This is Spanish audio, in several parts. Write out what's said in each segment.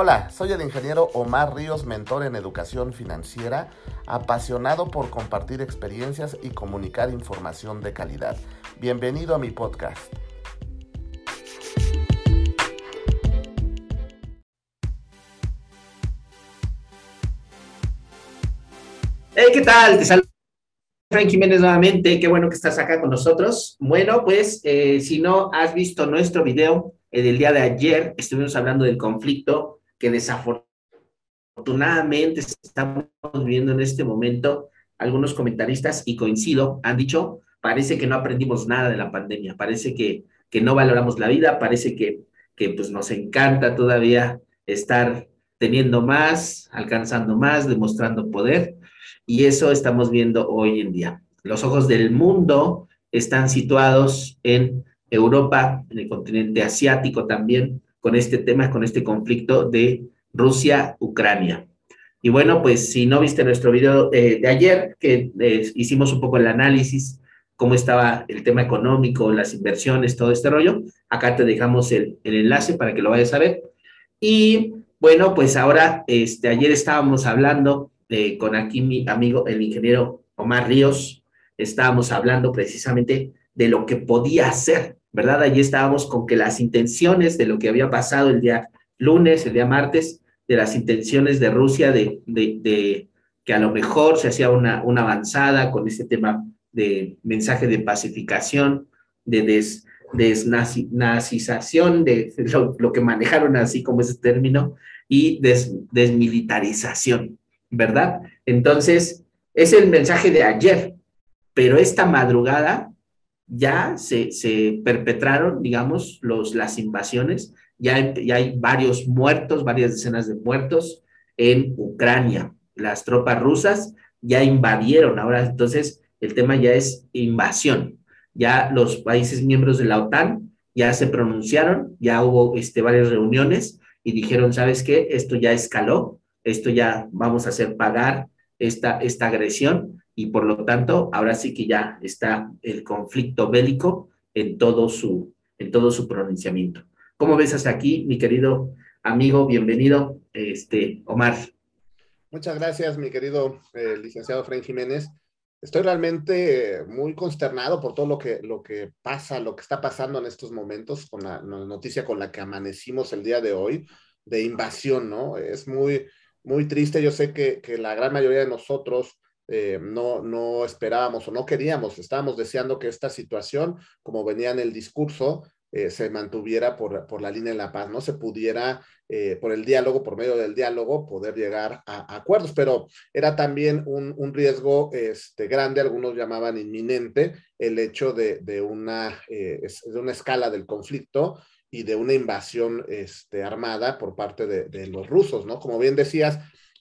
Hola, soy el ingeniero Omar Ríos, mentor en educación financiera, apasionado por compartir experiencias y comunicar información de calidad. Bienvenido a mi podcast. Hey, ¿qué tal? Te saludo Frank Jiménez nuevamente. Qué bueno que estás acá con nosotros. Bueno, pues eh, si no has visto nuestro video eh, del día de ayer, estuvimos hablando del conflicto que desafortunadamente estamos viendo en este momento. Algunos comentaristas, y coincido, han dicho, parece que no aprendimos nada de la pandemia, parece que, que no valoramos la vida, parece que, que pues nos encanta todavía estar teniendo más, alcanzando más, demostrando poder, y eso estamos viendo hoy en día. Los ojos del mundo están situados en Europa, en el continente asiático también, con este tema, con este conflicto de Rusia-Ucrania. Y bueno, pues si no viste nuestro video eh, de ayer, que eh, hicimos un poco el análisis, cómo estaba el tema económico, las inversiones, todo este rollo, acá te dejamos el, enlace para que lo vayas a ver. Y bueno, pues ahora, este, ayer estábamos hablando eh, con aquí mi amigo, el ingeniero Omar Ríos, estábamos hablando precisamente de lo que podía hacer ¿verdad? Allí estábamos con que las intenciones de lo que había pasado el día lunes, el día martes, de las intenciones de Rusia de, que a lo mejor se hacía una, una avanzada con este tema de mensaje de pacificación, de des, desnazización, de lo, que manejaron así como ese término, y desmilitarización, ¿verdad? Entonces, es el mensaje de ayer, pero esta madrugada ya se, perpetraron, digamos, los, las invasiones, ya, ya hay varios muertos, varias decenas de muertos en Ucrania. Las tropas rusas ya invadieron, ahora entonces el tema ya es invasión. Ya los países miembros de la OTAN ya se pronunciaron, ya hubo este, varias reuniones y dijeron, ¿sabes qué? Esto ya escaló, esto ya vamos a hacer pagar esta, esta agresión y por lo tanto ahora sí que ya está el conflicto bélico en todo su, en todo su pronunciamiento. ¿Cómo ves hasta aquí, mi querido amigo? Bienvenido, este, Omar. Muchas gracias, mi querido eh, licenciado Fren Jiménez. Estoy realmente muy consternado por todo lo que, lo que pasa, lo que está pasando en estos momentos con la, noticia con la que amanecimos el día de hoy de invasión, ¿no? Es muy, muy triste. Yo sé que, que la gran mayoría de nosotros eh, no, no esperábamos o no queríamos, estábamos deseando que esta situación, como venía en el discurso, eh, se mantuviera por, la línea de la paz, no se pudiera, eh, por el diálogo, por medio del diálogo, poder llegar a, acuerdos, pero era también un, riesgo este, grande, algunos llamaban inminente, el hecho de, una, de una escala del conflicto y de una invasión este, armada por parte de, de los rusos, ¿no? Como bien decías,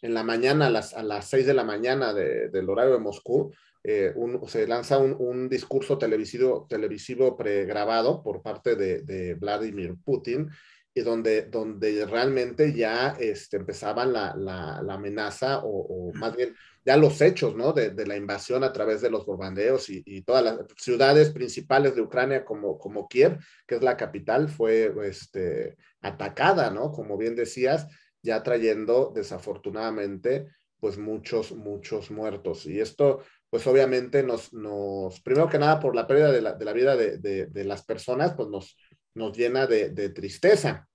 en la mañana, a las, a las 6 de la mañana del horario de Moscú, eh, se lanza un, discurso televisivo, televisivo pregrabado por parte de, Vladimir Putin, y donde, donde realmente ya este, empezaban la, la, amenaza, o, más bien ya los hechos ¿no? de, de, la invasión a través de los bombardeos y, y, todas las ciudades principales de Ucrania, como, como Kiev, que es la capital, fue este, atacada, ¿no? Como bien decías, ya trayendo desafortunadamente pues muchos, muchos muertos. Y esto pues obviamente nos, nos primero que nada por la pérdida de la, de la vida de, de, las personas, pues nos, nos llena de, de tristeza.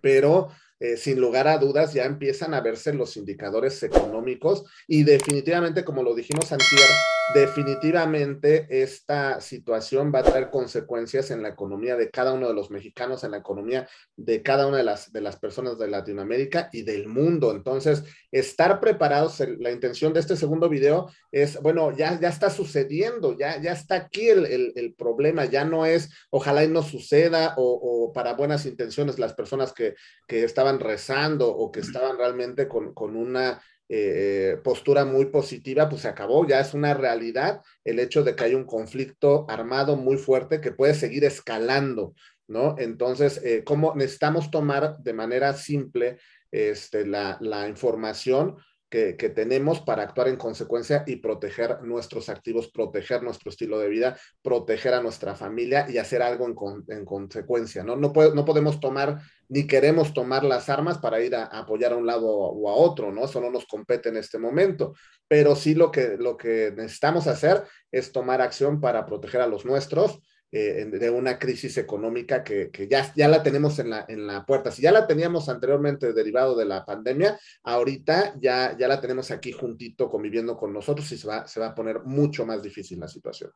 Pero eh, sin lugar a dudas ya empiezan a verse los indicadores económicos y definitivamente, como lo dijimos antier, definitivamente esta situación va a traer consecuencias en la economía de cada uno de los mexicanos, en la economía de cada una de las, de las personas de Latinoamérica y del mundo. Entonces, estar preparados, la intención de este segundo video es, bueno, ya, ya está sucediendo, ya, ya está aquí el, el, problema, ya no es, ojalá y no suceda o, o para buenas intenciones las personas que, que estaban rezando o que estaban realmente con, una eh, postura muy positiva, pues se acabó, ya es una realidad el hecho de que hay un conflicto armado muy fuerte que puede seguir escalando, ¿no? Entonces, eh, ¿cómo necesitamos tomar de manera simple este, la, información? Que, tenemos para actuar en consecuencia y proteger nuestros activos, proteger nuestro estilo de vida, proteger a nuestra familia y hacer algo en, consecuencia, ¿no? No, no podemos tomar ni queremos tomar las armas para ir a, apoyar a un lado o a otro, ¿no? Eso no nos compete en este momento, pero sí lo que, lo que necesitamos hacer es tomar acción para proteger a los nuestros, eh, de una crisis económica que, ya, ya la tenemos en la, en la puerta. Si ya la teníamos anteriormente derivado de la pandemia, ahorita ya, ya la tenemos aquí juntito conviviendo con nosotros y se va, se va a poner mucho más difícil la situación.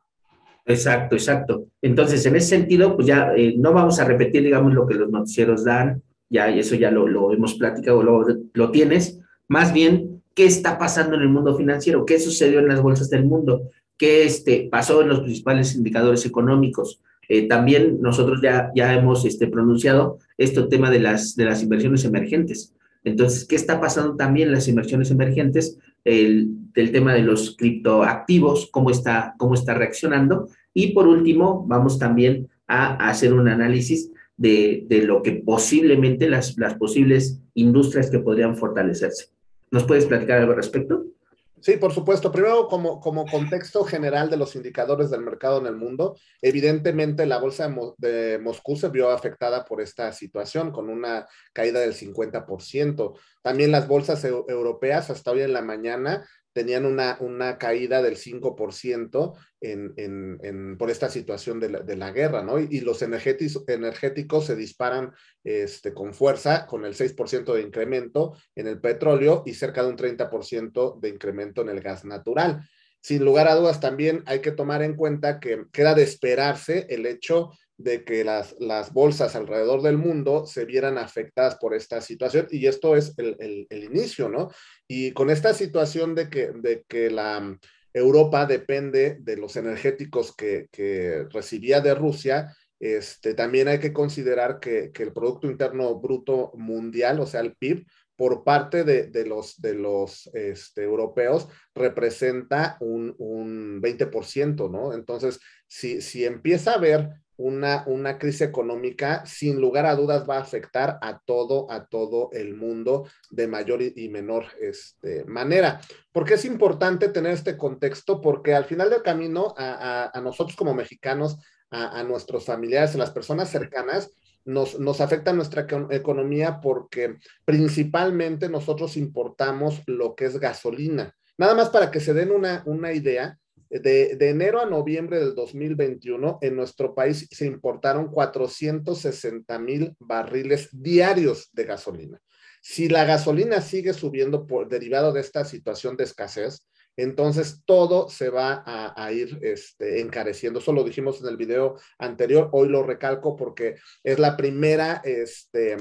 Exacto, exacto. Entonces, en ese sentido, pues ya eh, no vamos a repetir, digamos, lo que los noticieros dan, ya eso ya lo, lo hemos platicado, lo, lo tienes. Más bien, ¿qué está pasando en el mundo financiero? ¿Qué sucedió en las bolsas del mundo? Qué este, pasó en los principales indicadores económicos. Eh, también nosotros ya, ya hemos este, pronunciado este tema de las, de las inversiones emergentes. Entonces, ¿qué está pasando también en las inversiones emergentes? El, tema de los criptoactivos, cómo está, cómo está reaccionando. Y por último, vamos también a, hacer un análisis de, de, lo que posiblemente las, las posibles industrias que podrían fortalecerse. ¿Nos puedes platicar algo al respecto? Sí, por supuesto. Primero, como, como contexto general de los indicadores del mercado en el mundo, evidentemente la bolsa de, Moscú se vio afectada por esta situación con una caída del 50%. También las bolsas europeas hasta hoy en la mañana tenían una, una caída del 5% en, en, en, por esta situación de la, de la guerra, ¿no? Y, los energéticos, energéticos se disparan este, con fuerza, con el 6% de incremento en el petróleo y cerca de un 30% de incremento en el gas natural. Sin lugar a dudas, también hay que tomar en cuenta que queda de esperarse el hecho de que las, las bolsas alrededor del mundo se vieran afectadas por esta situación y esto es el, el, inicio, ¿no? Y con esta situación de que, de que la Europa depende de los energéticos que, que recibía de Rusia, este, también hay que considerar que, que, el Producto Interno Bruto Mundial, o sea, el PIB, por parte de, de los, de los este, europeos representa un, un 20%, ¿no? Entonces, si, si empieza a haber una, una crisis económica, sin lugar a dudas, va a afectar a todo, a todo el mundo de mayor y, menor este, manera. ¿Por qué es importante tener este contexto? Porque al final del camino, a, a, nosotros como mexicanos, a, a, nuestros familiares, a las personas cercanas, nos, nos afecta nuestra economía porque principalmente nosotros importamos lo que es gasolina. Nada más para que se den una, una idea, de, enero a noviembre del 2021, en nuestro país se importaron 460 mil barriles diarios de gasolina. Si la gasolina sigue subiendo por derivado de esta situación de escasez, entonces todo se va a, ir este, encareciendo. Eso lo dijimos en el video anterior, hoy lo recalco porque es la primera este,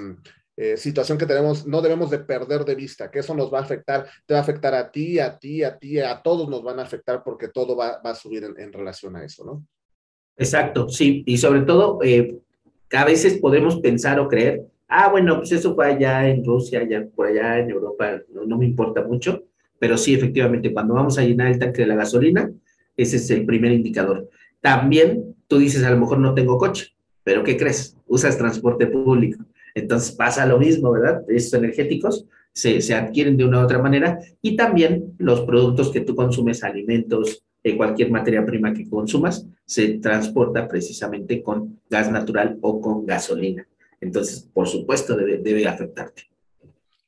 eh, situación que tenemos, no debemos de perder de vista, que eso nos va a afectar, te va a afectar a ti, a ti, a ti, a todos nos van a afectar porque todo va, a subir en, relación a eso, ¿no? Exacto, sí, y sobre todo, eh, a veces podemos pensar o creer, ah, bueno, pues eso fue allá en Rusia, allá por allá en Europa, no, no me importa mucho, pero sí, efectivamente, cuando vamos a llenar el tanque de la gasolina, ese es el primer indicador. También tú dices, a lo mejor no tengo coche, pero ¿qué crees? Usas transporte público. Entonces pasa lo mismo, ¿verdad? Estos energéticos se, se adquieren de una u otra manera y también los productos que tú consumes, alimentos, eh, cualquier materia prima que consumas, se transporta precisamente con gas natural o con gasolina. Entonces, por supuesto, debe, debe afectarte.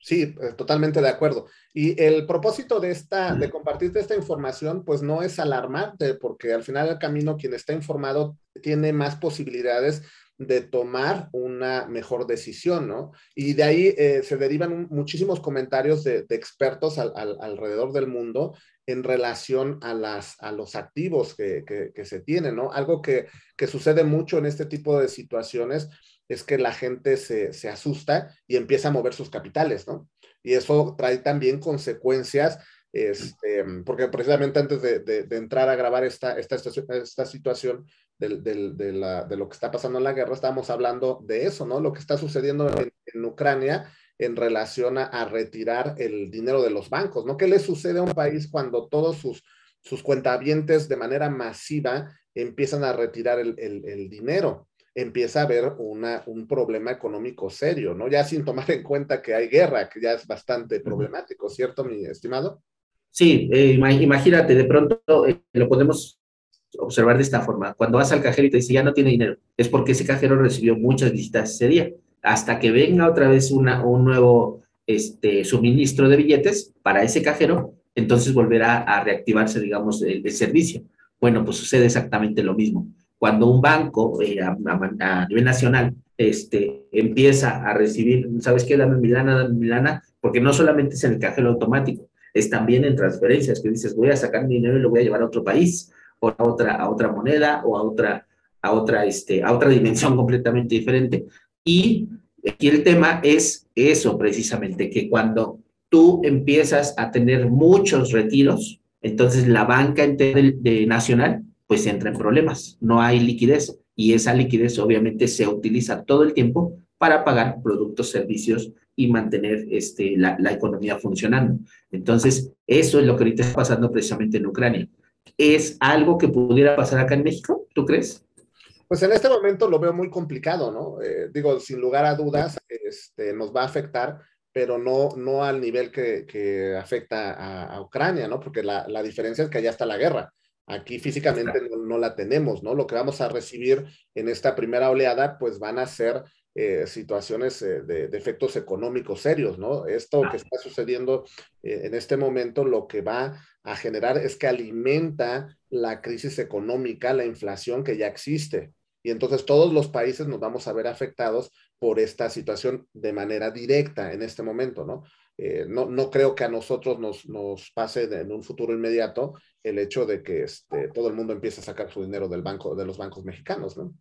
Sí, eh, totalmente de acuerdo. Y el propósito de esta, de compartirte esta información, pues no es alarmarte, porque al final del camino quien está informado tiene más posibilidades de tomar una mejor decisión, ¿no? Y de ahí eh, se derivan muchísimos comentarios de, expertos alrededor del mundo en relación a, las, a los activos que, se tienen, ¿no? Algo que, sucede mucho en este tipo de situaciones es que la gente se, asusta y empieza a mover sus capitales, ¿no? Y eso trae también consecuencias este, porque precisamente antes de, entrar a grabar esta, esta, esta situación, de, lo que está pasando en la guerra, estábamos hablando de eso, ¿no? Lo que está sucediendo en, Ucrania en relación a, retirar el dinero de los bancos, ¿no? ¿Qué le sucede a un país cuando todos sus, sus cuentavientes de manera masiva empiezan a retirar el, dinero? empieza a haber una, un problema económico serio, ¿no? Ya sin tomar en cuenta que hay guerra, que ya es bastante problemático, ¿cierto, mi estimado? Sí, eh, imagínate, de pronto eh, lo podemos observar de esta forma. Cuando vas al cajero y te dice ya no tiene dinero, es porque ese cajero recibió muchas visitas ese día. Hasta que venga otra vez una, un nuevo este, suministro de billetes para ese cajero, entonces volverá a reactivarse, digamos, el, servicio. Bueno, pues sucede exactamente lo mismo. Cuando un banco eh, a, nivel nacional este, empieza a recibir, ¿sabes qué? Dame Milana, dame Milana, porque no solamente es en el cajero automático, es también en transferencias, que dices, voy a sacar mi dinero y lo voy a llevar a otro país, o a otra, a otra moneda, o a otra, a otra, este, a otra dimensión completamente diferente. Y aquí el tema es eso precisamente, que cuando tú empiezas a tener muchos retiros, entonces la banca de, nacional pues entra en problemas, no hay liquidez y esa liquidez obviamente se utiliza todo el tiempo para pagar productos, servicios y mantener este, la, la, economía funcionando. Entonces, eso es lo que ahorita está pasando precisamente en Ucrania. ¿Es algo que pudiera pasar acá en México? ¿Tú crees? Pues en este momento lo veo muy complicado, ¿no? Eh, digo, sin lugar a dudas, este, nos va a afectar, pero no, no al nivel que, que afecta a, Ucrania, ¿no? Porque la, la, diferencia es que allá está la guerra. Aquí físicamente no, no, la tenemos, ¿no? Lo que vamos a recibir en esta primera oleada, pues van a ser eh, situaciones eh, de, efectos económicos serios, ¿no? Esto que está sucediendo en este momento lo que va a generar es que alimenta la crisis económica, la inflación que ya existe. Y entonces todos los países nos vamos a ver afectados por esta situación de manera directa en este momento, ¿no? no, no, creo que a nosotros nos, nos, pase en un futuro inmediato el hecho de que este, todo el mundo empiece a sacar su dinero del banco, de los bancos mexicanos, ¿no?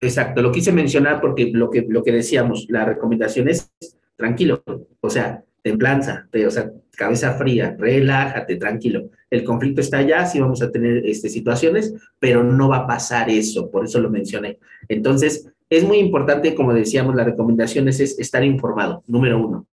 Exacto, lo quise mencionar porque lo que, lo que decíamos, la recomendación es tranquilo, o sea, templanza, o sea, cabeza fría, relájate, tranquilo. El conflicto está allá, sí vamos a tener este, situaciones, pero no va a pasar eso, por eso lo mencioné. Entonces, es muy importante, como decíamos, la recomendación es, es estar informado, número uno.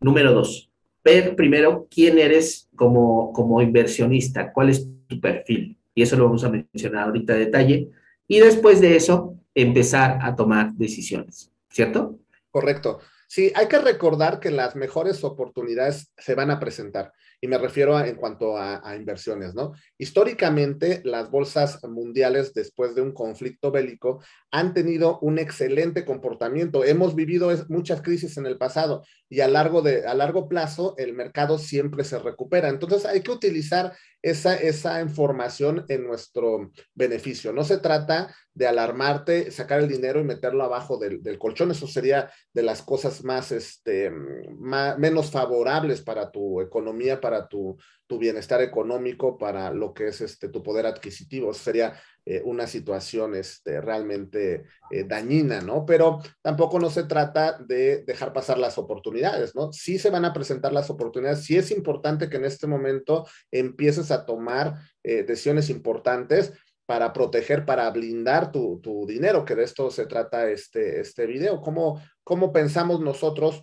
Número dos, ver primero quién eres como, como inversionista, cuál es tu perfil. Y eso lo vamos a mencionar ahorita a detalle. Y después de eso, empezar a tomar decisiones, ¿cierto? Correcto. Sí, hay que recordar que las mejores oportunidades se van a presentar y me refiero en cuanto a, inversiones, ¿no? Históricamente, las bolsas mundiales después de un conflicto bélico han tenido un excelente comportamiento. Hemos vivido muchas crisis en el pasado y a largo, de, a largo plazo el mercado siempre se recupera. Entonces hay que utilizar esa, esa información en nuestro beneficio. No se trata de alarmarte, sacar el dinero y meterlo abajo del, del colchón. Eso sería de las cosas más, este, más, menos favorables para tu economía, para tu, tu bienestar económico, para lo que es este, tu poder adquisitivo. sería eh, una situación este, realmente eh, dañina, ¿no? Pero tampoco no se trata de dejar pasar las oportunidades, ¿no? Sí se van a presentar las oportunidades, sí es importante que en este momento empieces a tomar eh, decisiones importantes para proteger, para blindar tu, tu, dinero, que de esto se trata este, este video. ¿Cómo, cómo pensamos nosotros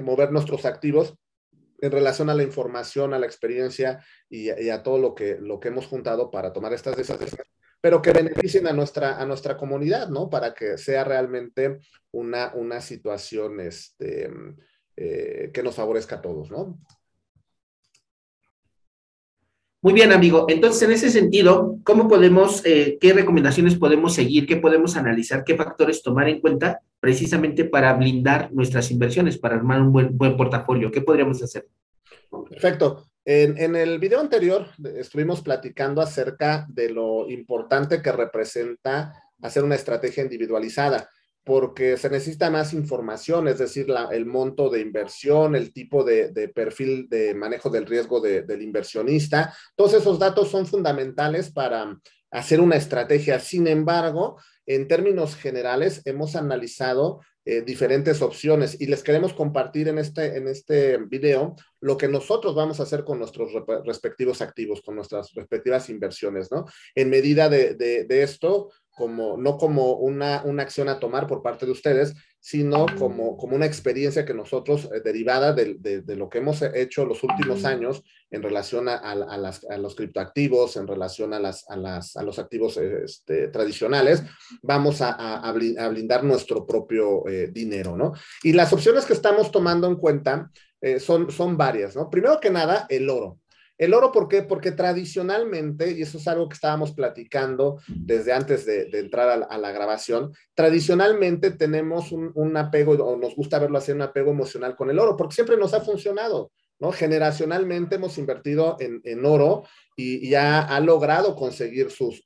mover nuestros activos en relación a la información, a la experiencia y, a todo lo que, lo que hemos juntado para tomar estas decisiones, pero que beneficien a nuestra, a nuestra comunidad, ¿no? Para que sea realmente una, una situación este, eh, que nos favorezca a todos, ¿no? Muy bien, amigo. Entonces, en ese sentido, ¿cómo podemos, eh, qué recomendaciones podemos seguir, qué podemos analizar, qué factores tomar en cuenta precisamente para blindar nuestras inversiones, para armar un buen, buen portafolio? ¿Qué podríamos hacer? Perfecto. En, en, el video anterior estuvimos platicando acerca de lo importante que representa hacer una estrategia individualizada porque se necesita más información, es decir, la, el monto de inversión, el tipo de, de perfil de manejo del riesgo de, del inversionista. Todos esos datos son fundamentales para hacer una estrategia. Sin embargo, en términos generales, hemos analizado eh, diferentes opciones y les queremos compartir en este, en este video lo que nosotros vamos a hacer con nuestros respectivos activos, con nuestras respectivas inversiones, ¿no? En medida de, de, de esto, como, no como una, una acción a tomar por parte de ustedes, sino como, como una experiencia que nosotros, eh, derivada de, de, lo que hemos hecho los últimos años en relación a, a, las, a los criptoactivos, en relación a, las, a, las, a los activos este, tradicionales, vamos a, blindar nuestro propio eh, dinero, ¿no? Y las opciones que estamos tomando en cuenta eh, son, son varias, ¿no? Primero que nada, el oro. El oro, ¿por qué? Porque tradicionalmente, y eso es algo que estábamos platicando desde antes de, entrar a la, grabación, tradicionalmente tenemos un, un, apego, o nos gusta verlo así, un apego emocional con el oro, porque siempre nos ha funcionado. Generacionalmente hemos invertido en, oro y ya ha logrado conseguir sus,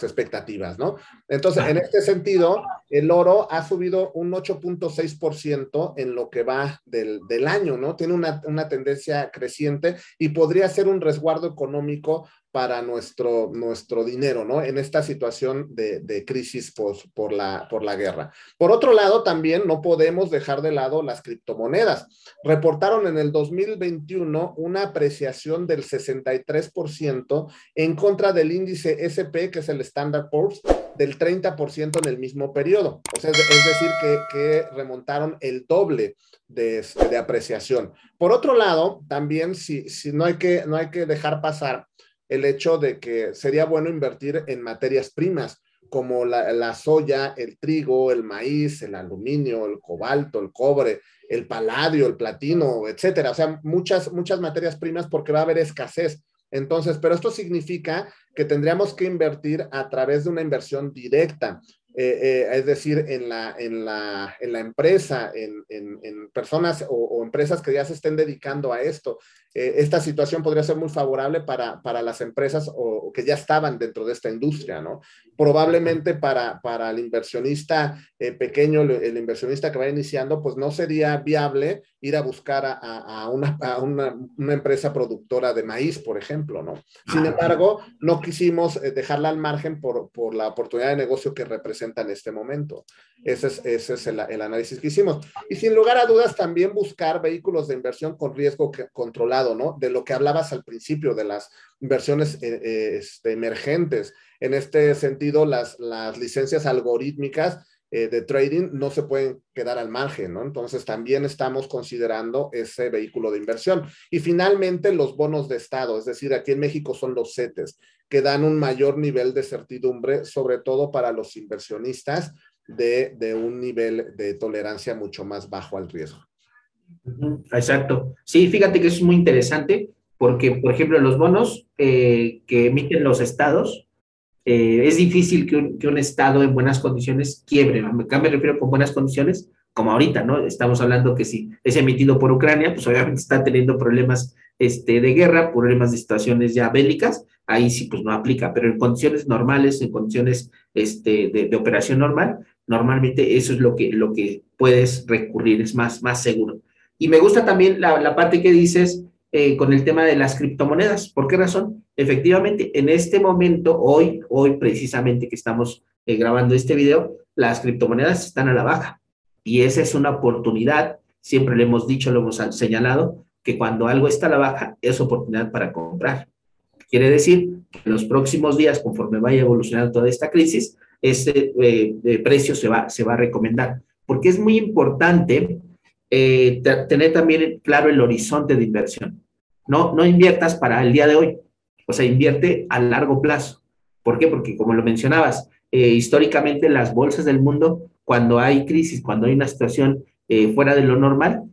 expectativas, ¿no? Entonces, en este sentido, el oro ha subido un 8.6% en lo que va del, año, ¿no? Tiene una, tendencia creciente y podría ser un resguardo económico para nuestro, nuestro dinero, ¿no? En esta situación de, crisis por, la, por la guerra. Por otro lado, también no podemos dejar de lado las criptomonedas. Reportaron en el 2021 una apreciación del 63% en contra del índice SP, que es el Standard Poor's, del 30% en el mismo periodo. O sea, es, decir, que, remontaron el doble de, de, apreciación. Por otro lado, también si, si no, hay que, no hay que dejar pasar el hecho de que sería bueno invertir en materias primas como la, soya, el trigo, el maíz, el aluminio, el cobalto, el cobre, el paladio, el platino, etcétera. O sea, muchas, muchas materias primas porque va a haber escasez. Entonces, pero esto significa que tendríamos que invertir a través de una inversión directa. Eh, eh, es decir, en la, en la, en la empresa, en, en, personas o, empresas que ya se estén dedicando a esto. Eh, esta situación podría ser muy favorable para, para las empresas o, que ya estaban dentro de esta industria, ¿no? Probablemente para, para el inversionista pequeño, el, inversionista que va iniciando, pues no sería viable ir a buscar a, a, una, a una, una, empresa productora de maíz, por ejemplo, ¿no? Sin embargo, no quisimos dejarla al margen por, por la oportunidad de negocio que representa en este momento. Ese es, ese es el, el, análisis que hicimos. Y sin lugar a dudas, también buscar vehículos de inversión con riesgo controlado, ¿no? De lo que hablabas al principio, de las inversiones eh, eh, este, emergentes. En este sentido, las, las licencias algorítmicas eh, de trading no se pueden quedar al margen, ¿no? Entonces también estamos considerando ese vehículo de inversión. Y finalmente los bonos de Estado, es decir, aquí en México son los CETES, que dan un mayor nivel de certidumbre, sobre todo para los inversionistas de, de un nivel de tolerancia mucho más bajo al riesgo. Exacto. Sí, fíjate que es muy interesante porque, por ejemplo, los bonos eh, que emiten los estados, eh, es difícil que un, que un, Estado en buenas condiciones quiebre. Acá me refiero con buenas condiciones, como ahorita, ¿no? Estamos hablando que si es emitido por Ucrania, pues obviamente está teniendo problemas este, de guerra, problemas de situaciones ya bélicas, ahí sí pues no aplica, pero en condiciones normales, en condiciones este, de, de operación normal, normalmente eso es lo que, lo que puedes recurrir, es más, más seguro. Y me gusta también la, la parte que dices eh, con el tema de las criptomonedas. ¿Por qué razón? Efectivamente, en este momento, hoy, hoy precisamente que estamos eh, grabando este video, las criptomonedas están a la baja. Y esa es una oportunidad, siempre le hemos dicho, lo hemos señalado, que cuando algo está a la baja es oportunidad para comprar. Quiere decir que en los próximos días, conforme vaya evolucionando toda esta crisis, ese eh, precio se va, se va a recomendar. Porque es muy importante eh, tener también claro el horizonte de inversión. No, no inviertas para el día de hoy, o sea, invierte a largo plazo. ¿Por qué? Porque como lo mencionabas, eh, históricamente las bolsas del mundo, cuando hay crisis, cuando hay una situación eh, fuera de lo normal,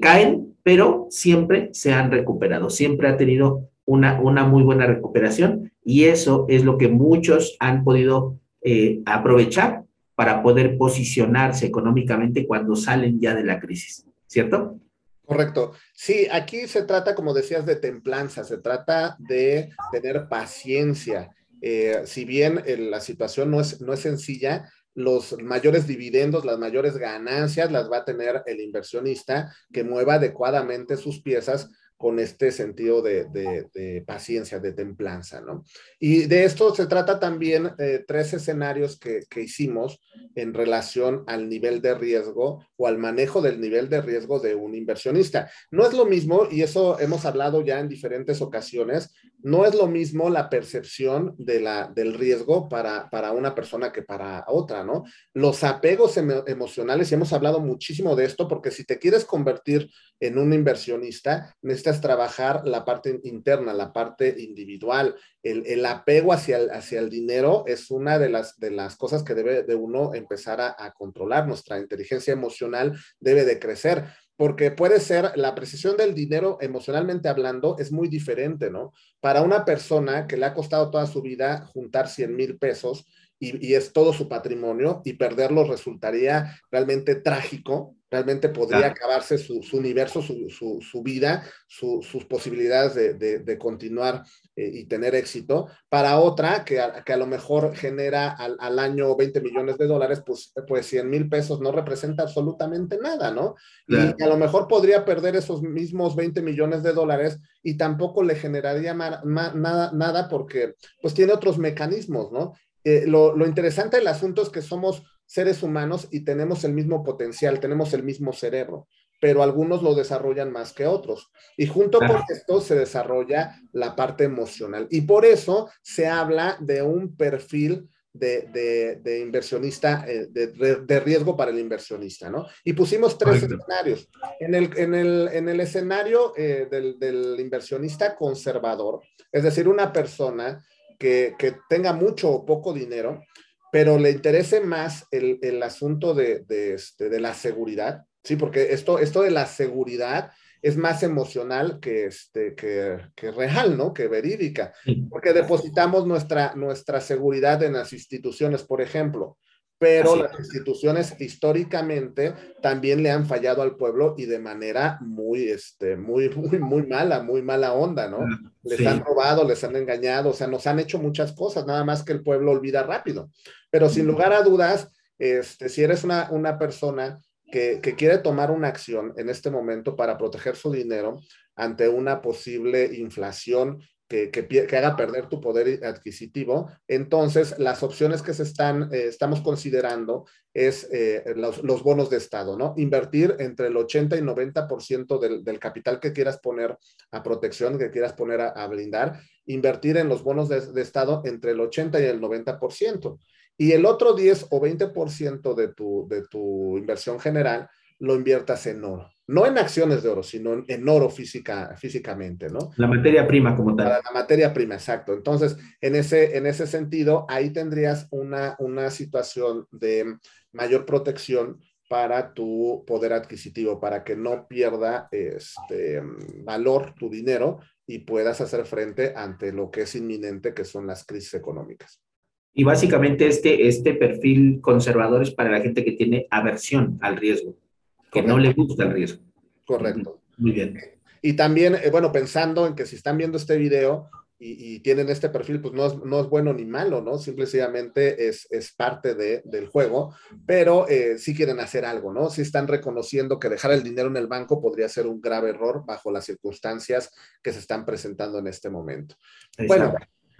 caen, pero siempre se han recuperado, siempre ha tenido una, una muy buena recuperación y eso es lo que muchos han podido aprovechar para poder posicionarse económicamente cuando salen ya de la crisis, ¿cierto? Correcto. Sí, aquí se trata, como decías, de templanza, se trata de tener paciencia. Eh, si bien eh, la situación no es, no es sencilla, los mayores dividendos, las mayores ganancias las va a tener el inversionista que mueva adecuadamente sus piezas con este sentido de, paciencia, de templanza, ¿no? Y de esto se trata también eh, tres escenarios que, que, hicimos en relación al nivel de riesgo o al manejo del nivel de riesgo de un inversionista. No es lo mismo, y eso hemos hablado ya en diferentes ocasiones, no es lo mismo la percepción del riesgo para, para una persona que para otra, ¿no? Los apegos emocionales, y hemos hablado muchísimo de esto, porque si te quieres convertir en un inversionista, necesitas trabajar la parte interna, la parte individual. El, apego hacia el, hacia el dinero es una de las, de las cosas que debe de uno empezar a, a controlar. Nuestra inteligencia emocional debe de crecer porque puede ser, la precisión del dinero emocionalmente hablando es muy diferente, ¿no? Para una persona que le ha costado toda su vida juntar 100 mil pesos y, es todo su patrimonio y perderlo resultaría realmente trágico, realmente podría acabarse su, universo, su, vida, sus posibilidades de, continuar eh, y tener éxito. Para otra que a, que a lo mejor genera al, año 20 millones de dólares, pues, pues 100 mil pesos no representa absolutamente nada, ¿no? Y a lo mejor podría perder esos mismos 20 millones de dólares y tampoco le generaría nada, nada porque pues tiene otros mecanismos, ¿no? Eh, lo, interesante del asunto es que somos seres humanos y tenemos el mismo potencial, tenemos el mismo cerebro, pero algunos lo desarrollan más que otros. Y junto con esto se desarrolla la parte emocional. Y por eso se habla de un perfil de, inversionista, eh, de, riesgo para el inversionista, ¿no? Y pusimos tres escenarios. En el, en el, escenario eh, del, del inversionista conservador, es decir, una persona que, tenga mucho o poco dinero, pero le interese más el, asunto de, este, de, la seguridad, ¿sí? Porque esto, esto de la seguridad es más emocional que, este, que, que real, ¿no? Que verídica, porque depositamos nuestra, nuestra seguridad en las instituciones, por ejemplo pero las instituciones históricamente también le han fallado al pueblo y de manera muy, este, muy, muy, muy mala, muy mala onda, ¿no? Les han robado, les han engañado, o sea, nos han hecho muchas cosas, nada más que el pueblo olvida rápido. Pero sin lugar a dudas, este, si eres una, una persona que, que, quiere tomar una acción en este momento para proteger su dinero ante una posible inflación que, que, haga perder tu poder adquisitivo. Entonces, las opciones que se están, eh, estamos considerando es eh, los, bonos de Estado, ¿no? Invertir entre el 80 y 90% del, del capital que quieras poner a protección, que quieras poner a, blindar, invertir en los bonos de, de, Estado entre el 80 y el 90%. Y el otro 10 o 20% de tu, de tu inversión general lo inviertas en oro no en acciones de oro, sino en, oro física, físicamente, ¿no? La materia prima como tal. la materia prima, exacto. Entonces, en ese, en ese sentido, ahí tendrías una, una situación de mayor protección para tu poder adquisitivo, para que no pierda este valor tu dinero y puedas hacer frente ante lo que es inminente, que son las crisis económicas. Y básicamente este, este perfil conservador es para la gente que tiene aversión al riesgo que no le gusta el riesgo. Correcto. Muy bien. Y también, eh, bueno, pensando en que si están viendo este video y, tienen este perfil, pues no es, no es, bueno ni malo, ¿no? Simplemente es, es parte de, del juego, pero eh, sí quieren hacer algo, ¿no? Sí están reconociendo que dejar el dinero en el banco podría ser un grave error bajo las circunstancias que se están presentando en este momento. Bueno,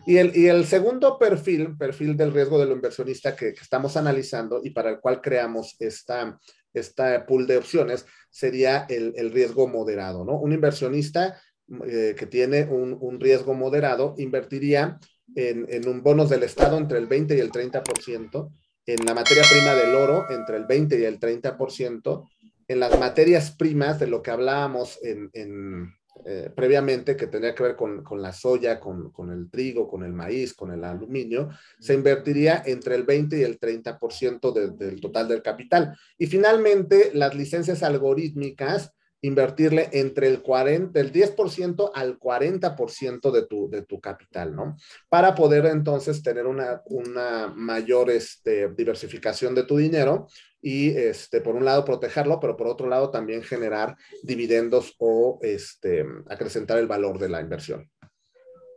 y el, y el, segundo perfil, perfil del riesgo del inversionista que, estamos analizando y para el cual creamos esta, esta pool de opciones sería el, riesgo moderado, ¿no? Un inversionista eh, que tiene un, riesgo moderado invertiría en, en, un bonos del Estado entre el 20 y el 30%, en la materia prima del oro entre el 20 y el 30%, en las materias primas de lo que hablábamos en, eh, previamente, que tendría que ver con, la soya, con, el trigo, con el maíz, con el aluminio, se invertiría entre el 20 y el 30% del total del capital. Y finalmente, las licencias algorítmicas, invertirle entre el 40, el 10% al 40% de tu, de tu capital, ¿no? Para poder entonces tener una, una mayor este, diversificación de tu dinero y este, por un lado protegerlo, pero por otro lado también generar dividendos o este, acrecentar el valor de la inversión.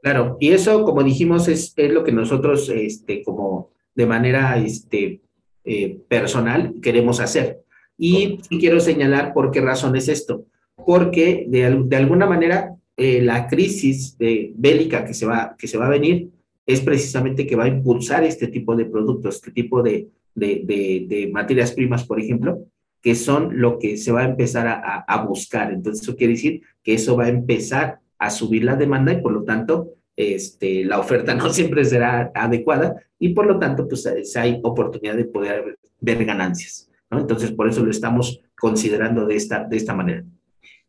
Claro, y eso, como dijimos, es, es lo que nosotros, este, como de manera este, eh, personal, queremos hacer. Y quiero señalar por qué razón es esto. Porque de, de alguna manera eh, la crisis de, bélica que se, va, que se va a venir es precisamente que va a impulsar este tipo de productos, este tipo de, de, materias primas, por ejemplo, que son lo que se va a empezar a, buscar. Entonces, eso quiere decir que eso va a empezar a subir la demanda y por lo tanto este, la oferta no siempre será adecuada y por lo tanto, pues hay oportunidad de poder ver ganancias. Entonces, por eso lo estamos considerando de esta, de esta manera.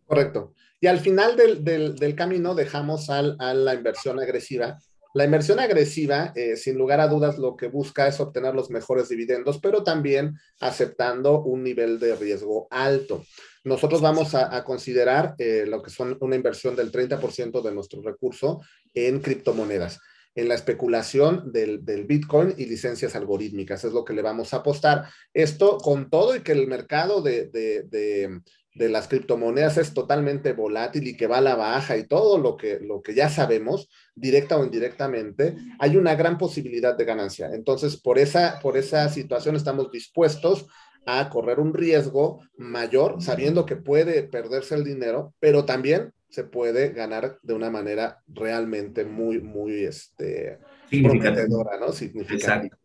Correcto. Y al final del, del, camino dejamos al, a la inversión agresiva. La inversión agresiva, eh, sin lugar a dudas, lo que busca es obtener los mejores dividendos, pero también aceptando un nivel de riesgo alto. Nosotros vamos a, considerar eh, lo que son una inversión del 30% de nuestro recurso en criptomonedas en la especulación del, Bitcoin y licencias algorítmicas. Es lo que le vamos a apostar. Esto con todo y que el mercado de, de, las criptomonedas es totalmente volátil y que va a la baja y todo lo que, lo que ya sabemos, directa o indirectamente, hay una gran posibilidad de ganancia. Entonces, por esa, por esa situación estamos dispuestos a correr un riesgo mayor, sabiendo que puede perderse el dinero, pero también se puede ganar de una manera realmente muy, muy este, prometedora, ¿no? Significativa.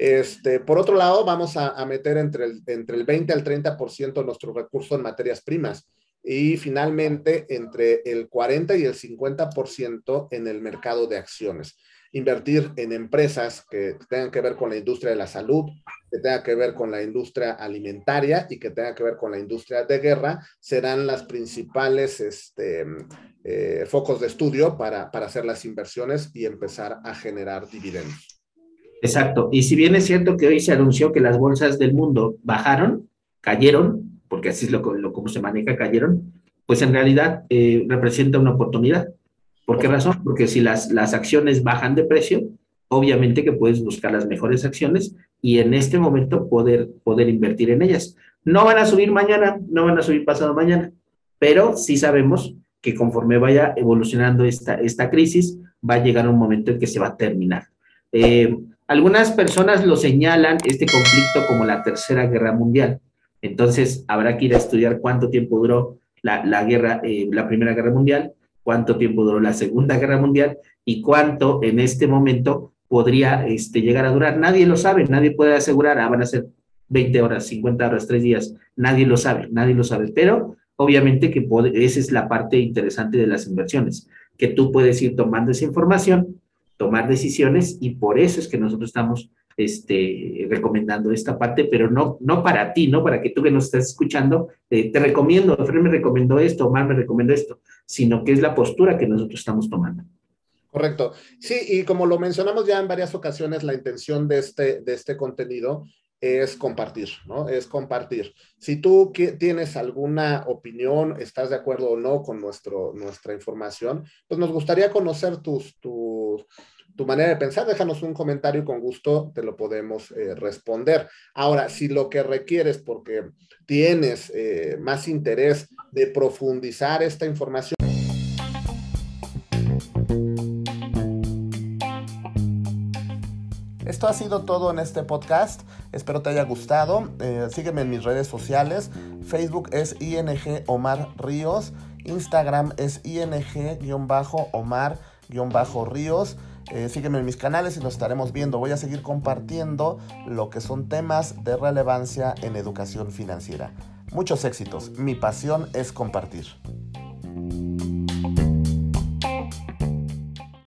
Este, por otro lado, vamos a, meter entre el, entre el 20 al 30% de nuestro recurso en materias primas y finalmente entre el 40 y el 50% en el mercado de acciones invertir en empresas que tengan que ver con la industria de la salud, que tengan que ver con la industria alimentaria y que tengan que ver con la industria de guerra, serán las principales este, eh, focos de estudio para, para hacer las inversiones y empezar a generar dividendos. Exacto. Y si bien es cierto que hoy se anunció que las bolsas del mundo bajaron, cayeron, porque así es lo, lo como se maneja, cayeron, pues en realidad eh, representa una oportunidad ¿Por qué razón? Porque si las, las acciones bajan de precio, obviamente que puedes buscar las mejores acciones y en este momento poder, poder invertir en ellas. No van a subir mañana, no van a subir pasado mañana, pero sí sabemos que conforme vaya evolucionando esta, esta crisis, va a llegar un momento en que se va a terminar. Eh, algunas personas lo señalan este conflicto como la Tercera Guerra Mundial. Entonces, habrá que ir a estudiar cuánto tiempo duró la, la guerra, eh, la Primera Guerra Mundial cuánto tiempo duró la Segunda Guerra Mundial y cuánto en este momento podría este, llegar a durar. Nadie lo sabe, nadie puede asegurar, ah, van a ser 20 horas, 50 horas, 3 días, nadie lo sabe, nadie lo sabe, pero obviamente que esa es la parte interesante de las inversiones, que tú puedes ir tomando esa información, tomar decisiones y por eso es que nosotros estamos este, recomendando esta parte, pero no, no para ti, no para que tú que nos estás escuchando, eh, te recomiendo, Fred me recomendó esto, Omar me recomendó esto, sino que es la postura que nosotros estamos tomando. Correcto. Sí, y como lo mencionamos ya en varias ocasiones, la intención de este, de este contenido es compartir, ¿no? Es compartir. Si tú tienes alguna opinión, estás de acuerdo o no con nuestro, nuestra información, pues nos gustaría conocer tus, tus, tu manera de pensar, déjanos un comentario y con gusto te lo podemos eh, responder. Ahora, si lo que requieres porque tienes eh, más interés de profundizar esta información, Esto ha sido todo en este podcast. Espero te haya gustado. Eh, sígueme en mis redes sociales. Facebook es ING Omar Ríos. Instagram es ING-Omar-Ríos. Eh, sígueme en mis canales y nos estaremos viendo. Voy a seguir compartiendo lo que son temas de relevancia en educación financiera. Muchos éxitos. Mi pasión es compartir.